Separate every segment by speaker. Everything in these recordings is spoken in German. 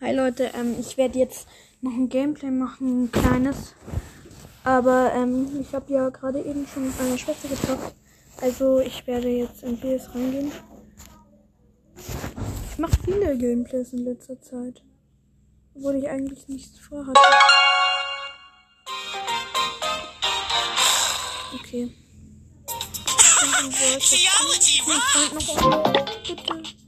Speaker 1: Hi Leute, ähm, ich werde jetzt noch ein Gameplay machen, ein kleines. Aber ähm, ich habe ja gerade eben schon mit meiner Schwester gezockt. Also ich werde jetzt in PS reingehen. Ich mache viele Gameplays in letzter Zeit. Obwohl ich eigentlich nichts vorhatte. Okay. An. Bitte.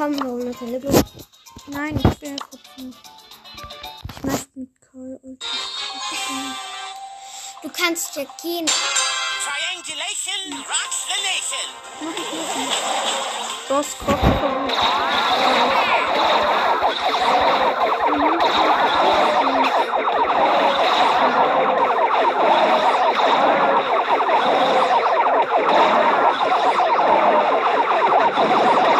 Speaker 2: Komm, ein Limbo.
Speaker 1: Nein, ich will kurz nicht. Ich möchte mit Karl und
Speaker 2: Du kannst ja gehen.
Speaker 3: Triangulation rocks the nation.
Speaker 1: Boss Koch Oh,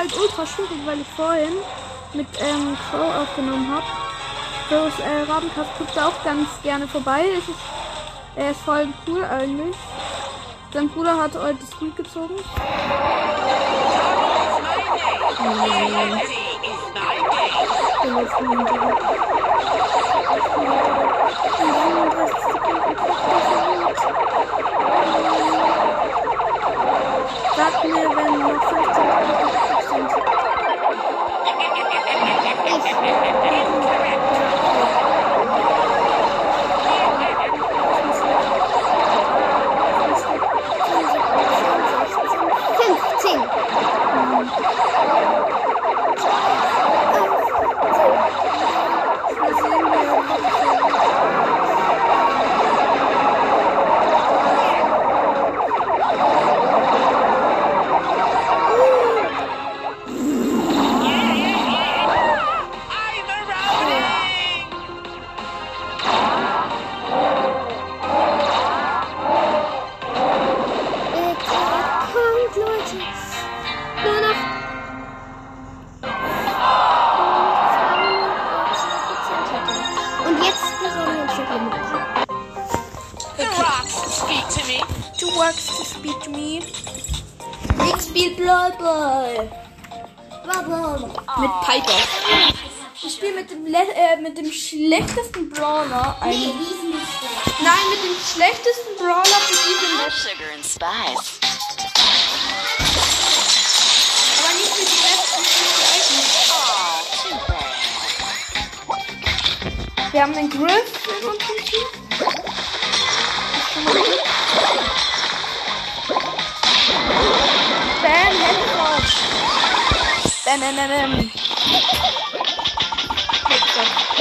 Speaker 1: halt ultra schwierig, weil ich vorhin mit ähm, Crow aufgenommen habe. Crows äh, Rabenkast guckt auch ganz gerne vorbei. Es ist, er ist voll cool eigentlich. Sein Bruder hat heute das Squeak gezogen. Sag mir, wenn noch 15 sind.
Speaker 2: Fünfzehn.
Speaker 1: Works to speak to me.
Speaker 2: Ich spiel Brawl Ball.
Speaker 1: Mit Piper. Ich spiele mit dem, le- äh, mit dem schlechtesten Brawler.
Speaker 2: Nee,
Speaker 1: Ein
Speaker 2: die ist nicht schlecht.
Speaker 1: Nein, mit dem schlechtesten Brawler für diese Match.
Speaker 4: Sugar and spice.
Speaker 1: Aber nicht für die
Speaker 4: Oh, bad.
Speaker 1: Wir haben den Griff in unserem Team. Bam, Headshot. Bam, bam, bam, bam.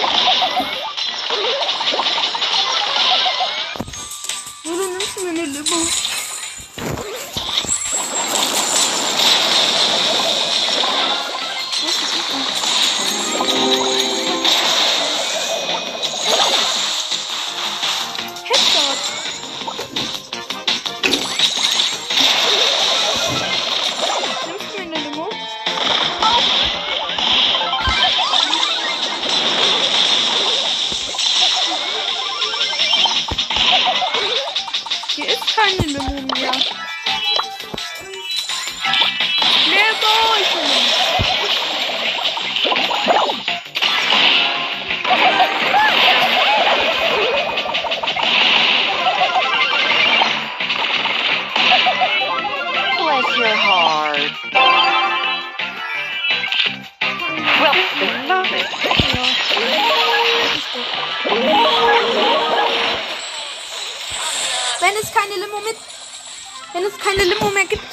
Speaker 1: Limo mehr gibt.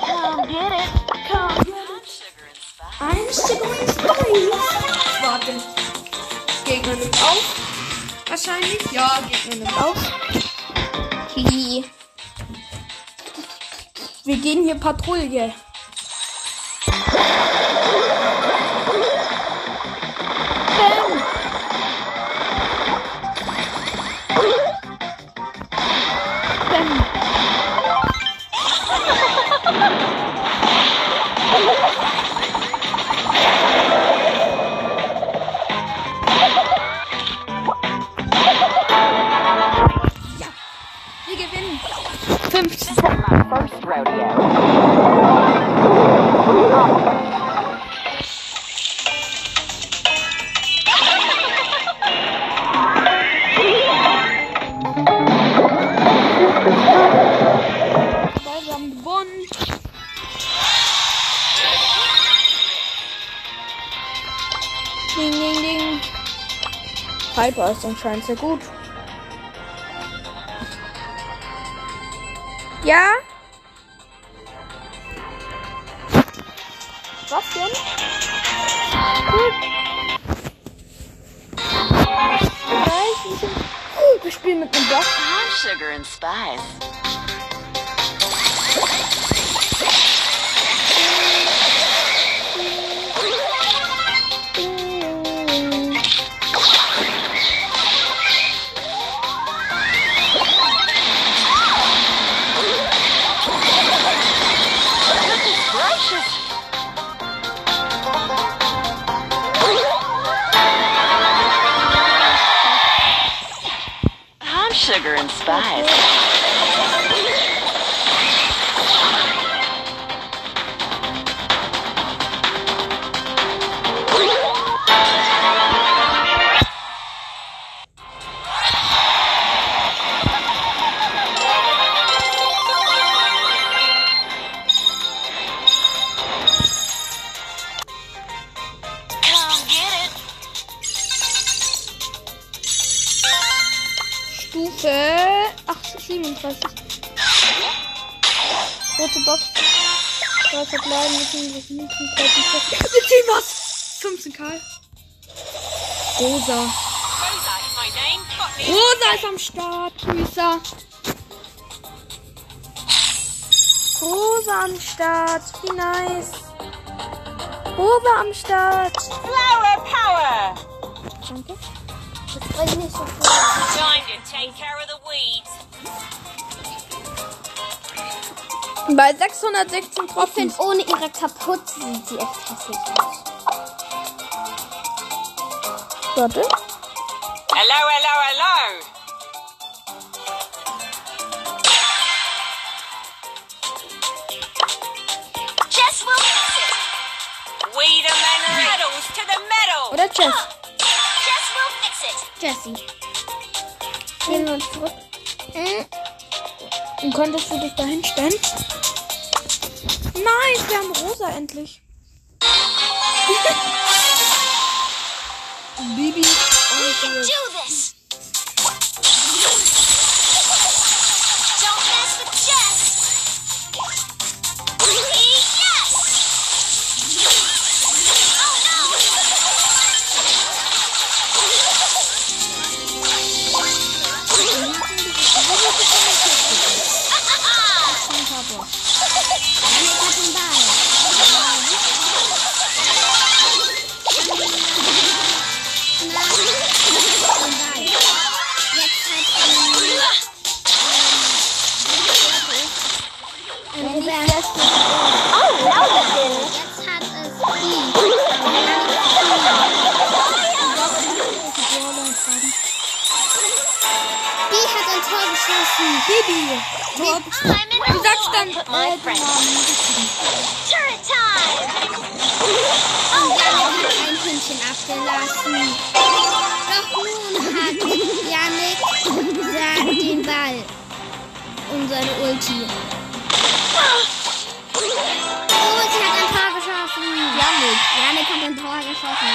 Speaker 4: Come get it. Come get it.
Speaker 1: Ein Stück Warte. Gegner nimmt auf. Wahrscheinlich. Ja, Gegner nimmt auf. Hihi. Wir gehen hier Patrouille. 15.
Speaker 4: My first rodeo.
Speaker 1: Ding, ding, ding. Piper ist anscheinend sehr gut. Ja? Was denn? Gut. Vielleicht ein bisschen- Oh, wir spielen mit Boss.
Speaker 4: High sugar and spice. Sugar and spice.
Speaker 1: Wir ziehen was! 15 Karl. Rosa.
Speaker 5: Rosa
Speaker 1: ist am Start. Grüßer. Rosa am Start. Wie nice. Rosa am Start.
Speaker 5: Flower power.
Speaker 1: Danke.
Speaker 2: Das bringt nicht so viel.
Speaker 5: Time to take care of the weeds.
Speaker 1: Bei 616
Speaker 2: Ich
Speaker 1: Trophys.
Speaker 2: finde, ohne ihre Kapuze sieht sie echt hässlich aus.
Speaker 1: Warte.
Speaker 5: Hello, hello, hello.
Speaker 4: Jess will fix it.
Speaker 5: Weed 'em and medals to the medal.
Speaker 1: Oder Jess.
Speaker 4: Jess will fix it.
Speaker 2: Jessie.
Speaker 1: Gehen wir zurück. Und könntest du dich da hinstellen? Nice, wir haben Rosa endlich. Bibi.
Speaker 4: We
Speaker 2: seine Ulti. Oh, sie hat ein Tor geschossen. Janik. Janik hat ein Tor geschossen.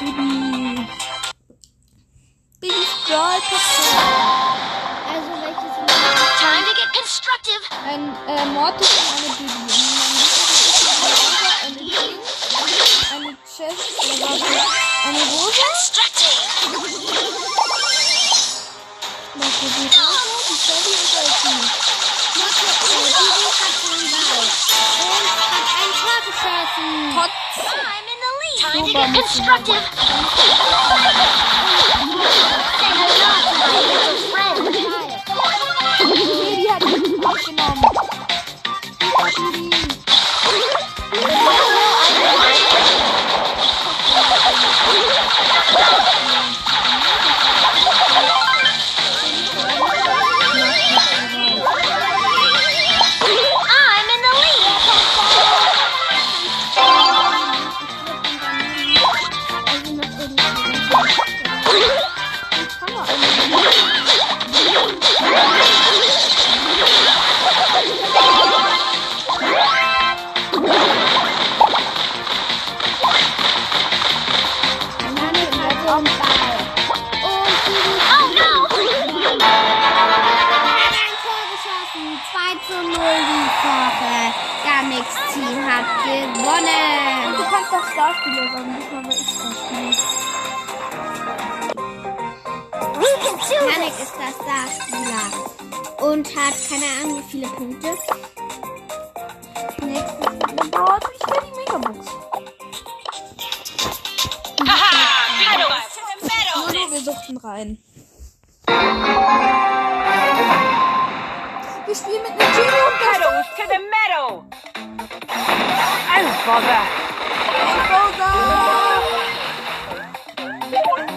Speaker 1: Bibi. Bibis Brawl Podcast. Ein äh, Mortis und eine Bibi. Eine Pink, eine Chest, oder warte, eine.
Speaker 6: Constructing.
Speaker 1: Was für die Rosa, die Shelly und der Ulti.
Speaker 2: Bibi hat den Ball. Und hat ein Tor geschossen.
Speaker 6: To
Speaker 1: Super, wir
Speaker 6: constructive.
Speaker 1: Bibi hat mich aufgenommen.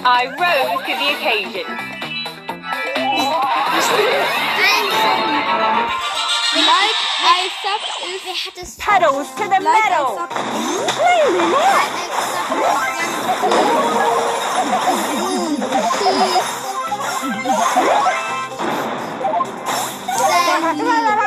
Speaker 5: I rose to the occasion.
Speaker 1: Like I sub ist
Speaker 2: Wer hat es
Speaker 5: Pedals to the
Speaker 1: like I
Speaker 5: meadow!
Speaker 1: sub
Speaker 2: Sie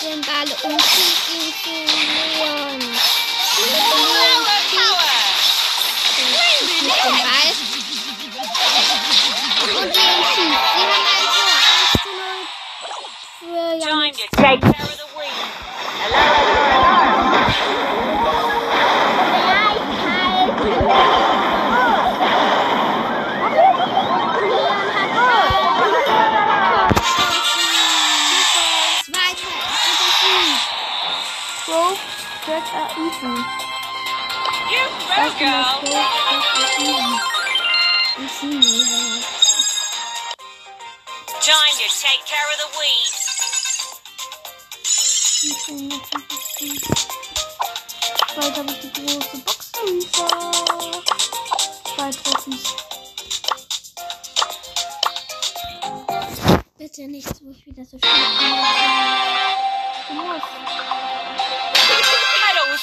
Speaker 2: haben ein Tor. 1 zu 0 für
Speaker 5: Time
Speaker 2: Janik.
Speaker 5: to take care of the weeds. Time to take care of the weeds.
Speaker 1: Bald habe ich die große Box wieder. Zwei Trophys.
Speaker 5: bitte nichts, wo ich wieder so bin.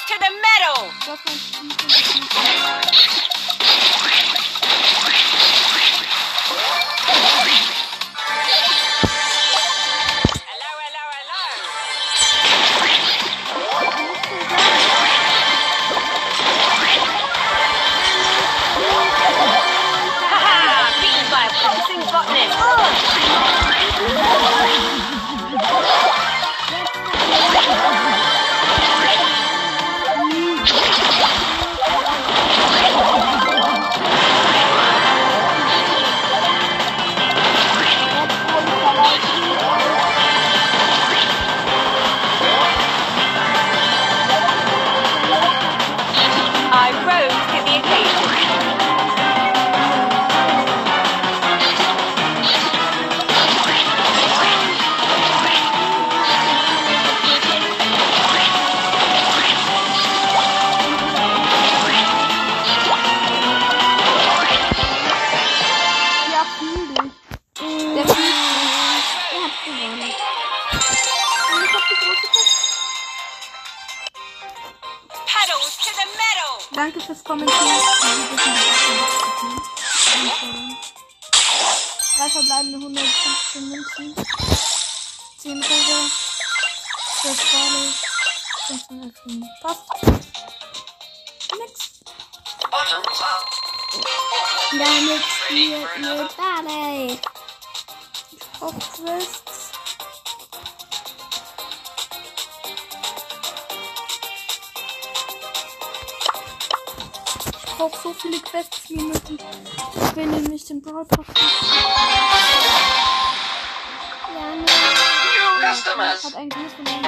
Speaker 2: Du musst.
Speaker 1: Pedals to the metal.
Speaker 2: Verbleibende 115 Münzen. 10 Rosa. 12 Schale. 15 Elfen. Passt. Nix.
Speaker 5: Damit spielt ihr Barley.
Speaker 2: Auf Quests. Ich brauche so viele Quests wie möglich. Ich will nämlich den Brawl Pass.
Speaker 5: Ja, ne.
Speaker 2: Hat ein Gruß von einem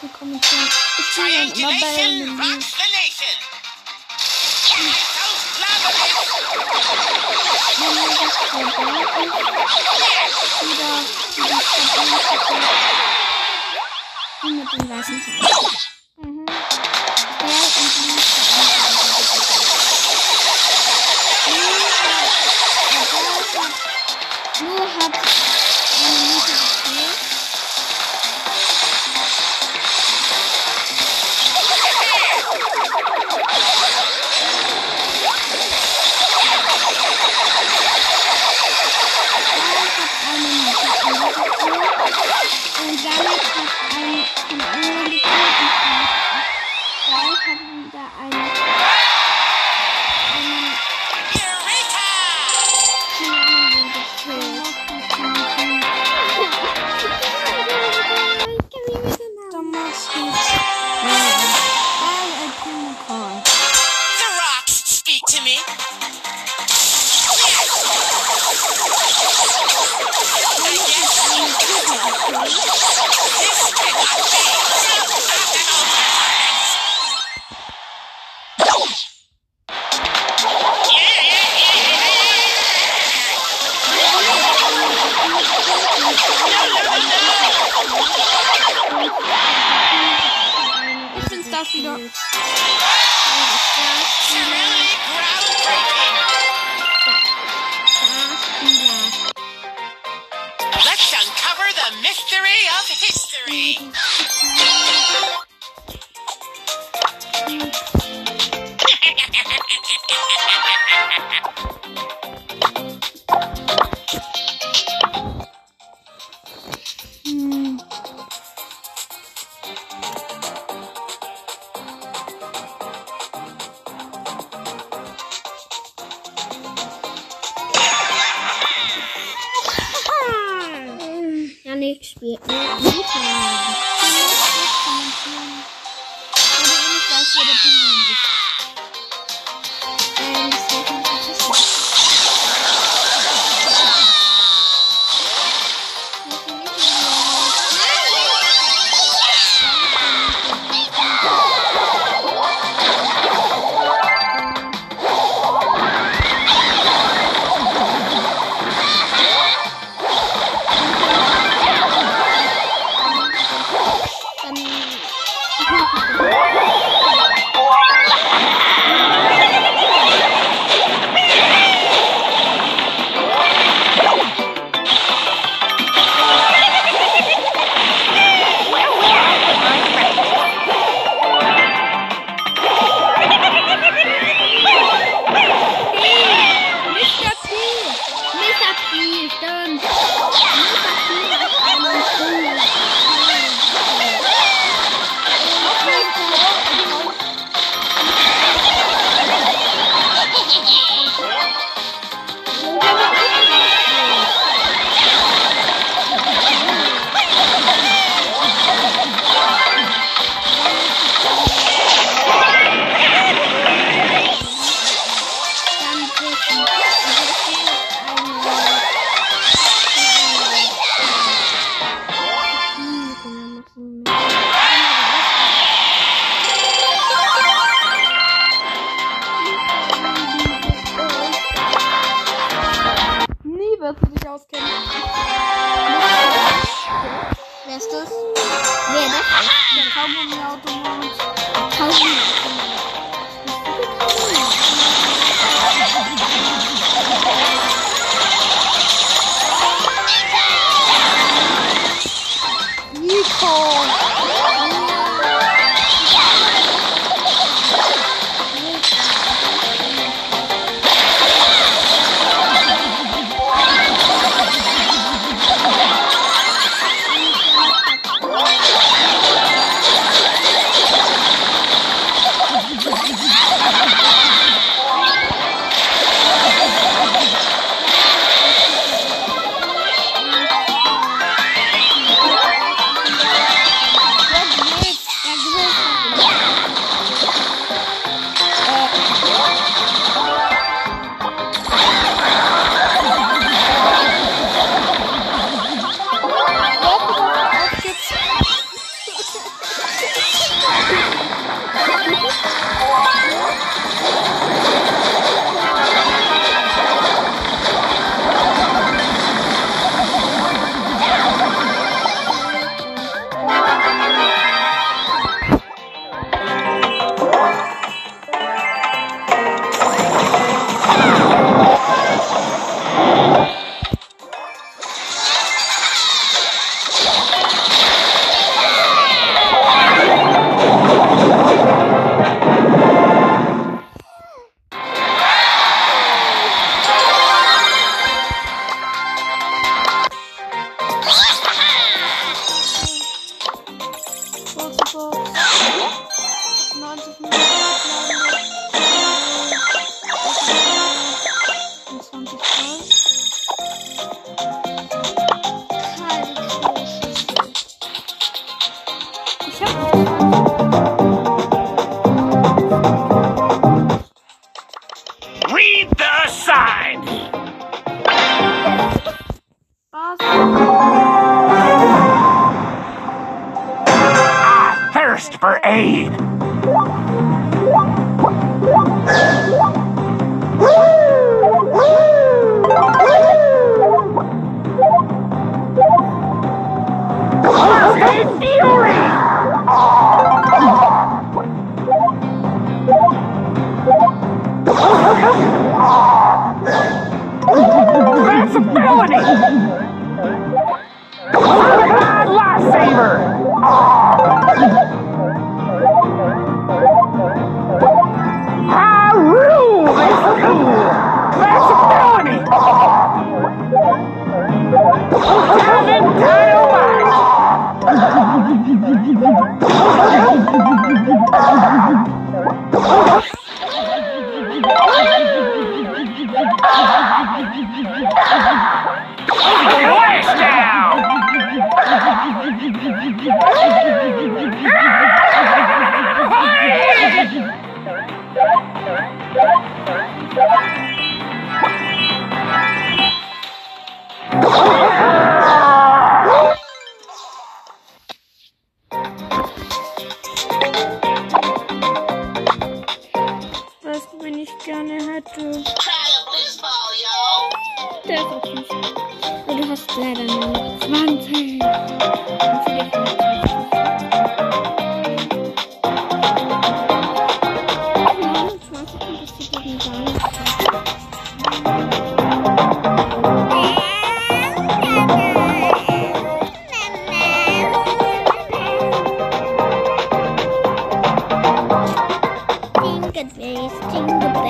Speaker 2: Du brauchst nicht mit kommentieren. Ich will dann immer bei einem Menü. Wenn man das vorbei ist, wieder, wieder vorbei ist,
Speaker 5: den weißen Teil.
Speaker 1: Mhm.
Speaker 2: Mystery of history.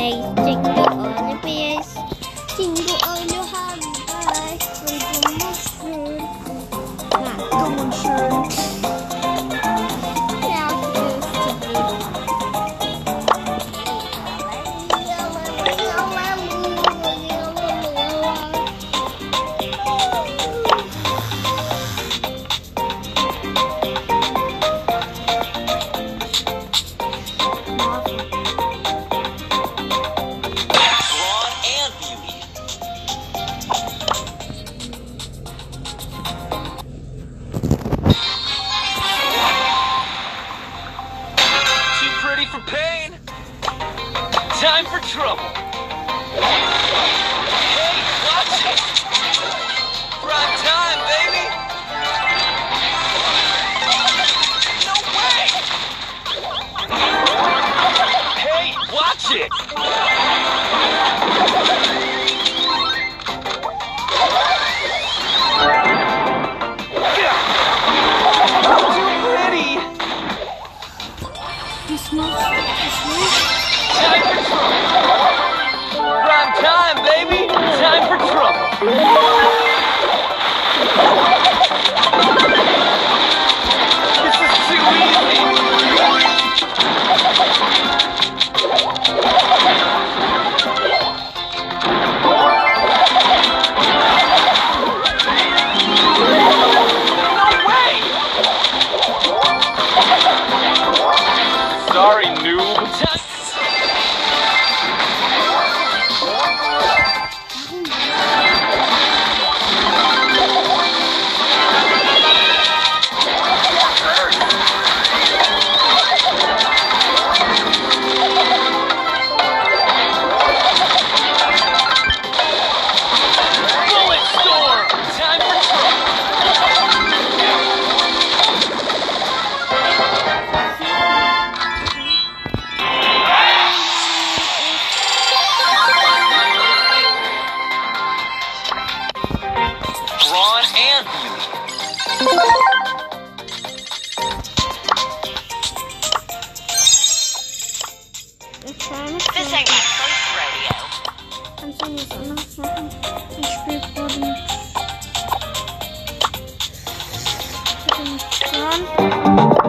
Speaker 7: Bye. Prime time, baby. Time for trouble. trying to This
Speaker 2: ain't my first rodeo.
Speaker 1: I'm saying it's not something that's recording. Run.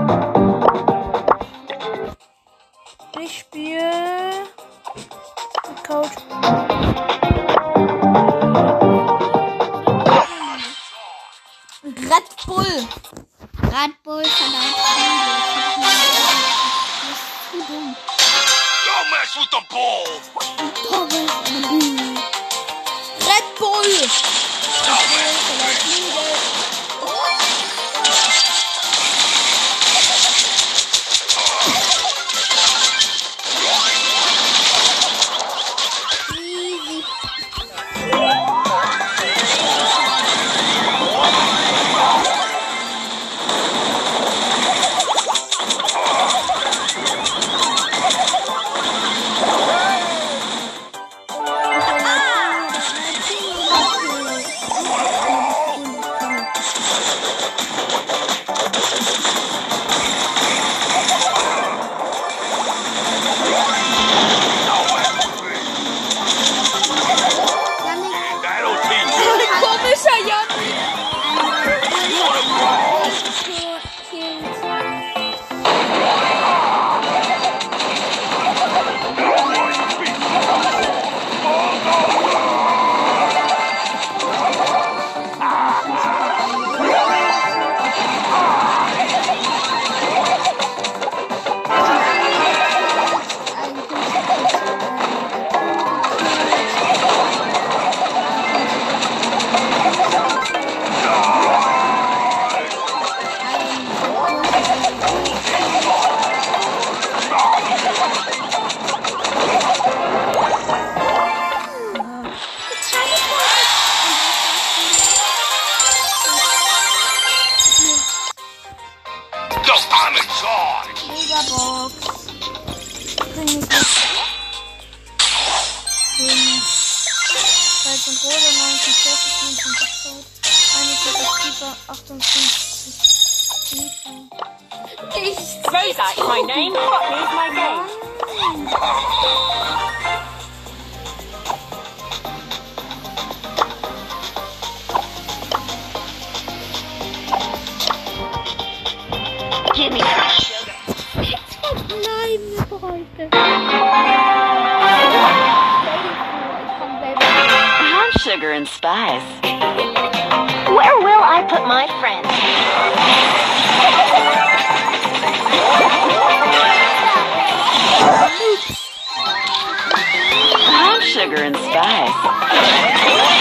Speaker 1: Ham sugar and spice. Where will I put my friends? Ham sugar and spice.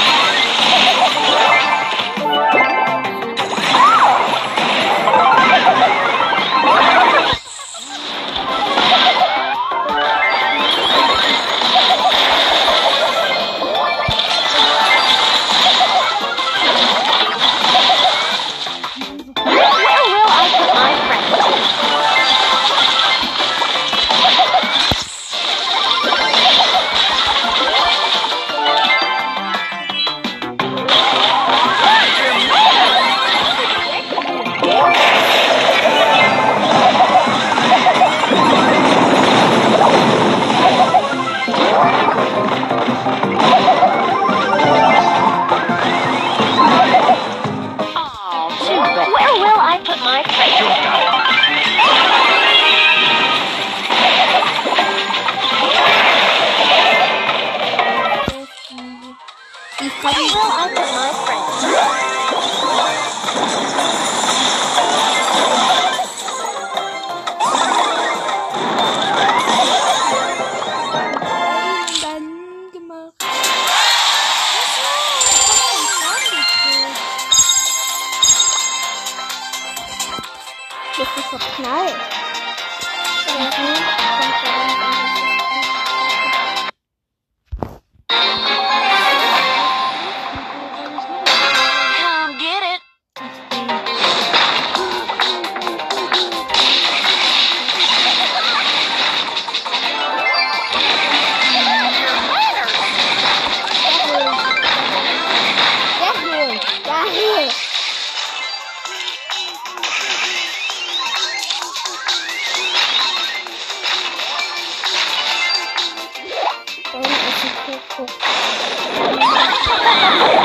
Speaker 1: Ha ha ha ha!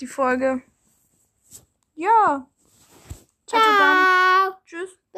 Speaker 8: Die
Speaker 1: Folge.